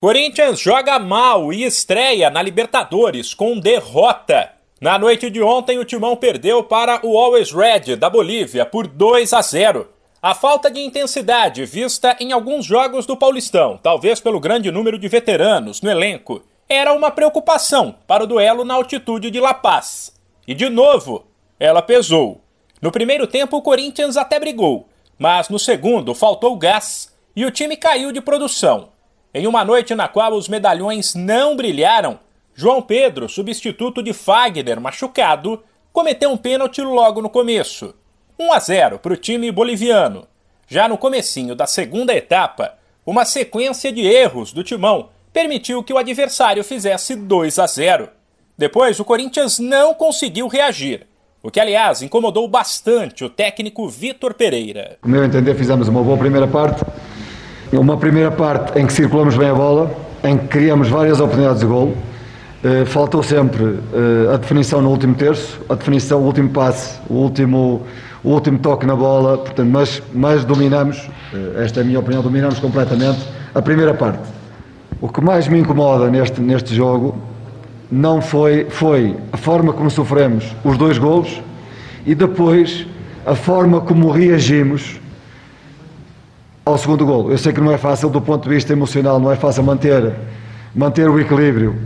Corinthians joga mal e estreia na Libertadores com derrota. Na noite de ontem, o Timão perdeu para o Always Red da Bolívia por 2 a 0. A falta de intensidade vista em alguns jogos do Paulistão, talvez pelo grande número de veteranos no elenco, era uma preocupação para o duelo na altitude de La Paz. E de novo, ela pesou. No primeiro tempo, o Corinthians até brigou, mas no segundo faltou gás e o time caiu de produção. Em uma noite na qual os medalhões não brilharam, João Pedro, substituto de Fagner machucado, cometeu um pênalti logo no começo. 1 a 0 para o time boliviano. Já no comecinho da segunda etapa, uma sequência de erros do timão permitiu que o adversário fizesse 2 a 0. Depois, o Corinthians não conseguiu reagir, o que, aliás, incomodou bastante o técnico Vitor Pereira. No meu entender, fizemos uma boa primeira parte, uma primeira parte em que circulamos bem a bola, em que criamos várias oportunidades de golo. Uh, faltou sempre uh, a definição no último terço, a definição, o último passe, o último, o último toque na bola, portanto, mas, mas dominamos, uh, esta é a minha opinião, dominamos completamente a primeira parte. O que mais me incomoda neste, neste jogo não foi, foi a forma como sofremos os dois golos e depois a forma como reagimos ao segundo golo. Eu sei que não é fácil do ponto de vista emocional, não é fácil manter, manter o equilíbrio.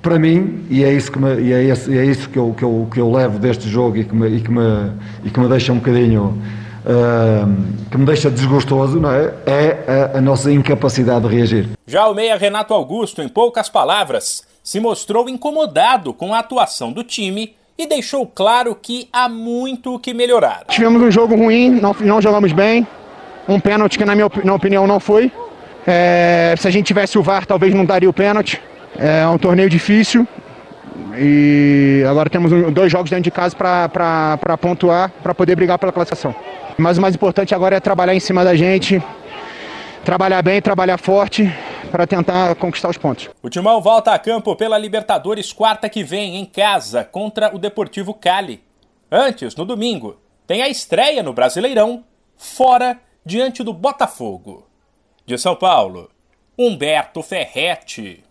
Para mim, e é isso que, me, e é esse, é isso que, eu, que, eu, que eu levo deste jogo e que me, e que me, e que me deixa um bocadinho. Uh, que me deixa desgostoso, não é? É a, a nossa incapacidade de reagir. Já o meia Renato Augusto, em poucas palavras, se mostrou incomodado com a atuação do time e deixou claro que há muito o que melhorar. Tivemos um jogo ruim, não, não jogamos bem, um pênalti que na minha na opinião não foi. É, se a gente tivesse o VAR, talvez não daria o pênalti. É um torneio difícil e agora temos dois jogos dentro de casa para pontuar, para poder brigar pela classificação. Mas o mais importante agora é trabalhar em cima da gente, trabalhar bem, trabalhar forte para tentar conquistar os pontos. O Timão volta a campo pela Libertadores quarta que vem em casa contra o Deportivo Cali. Antes, no domingo, tem a estreia no Brasileirão fora diante do Botafogo. De São Paulo, Humberto Ferretti.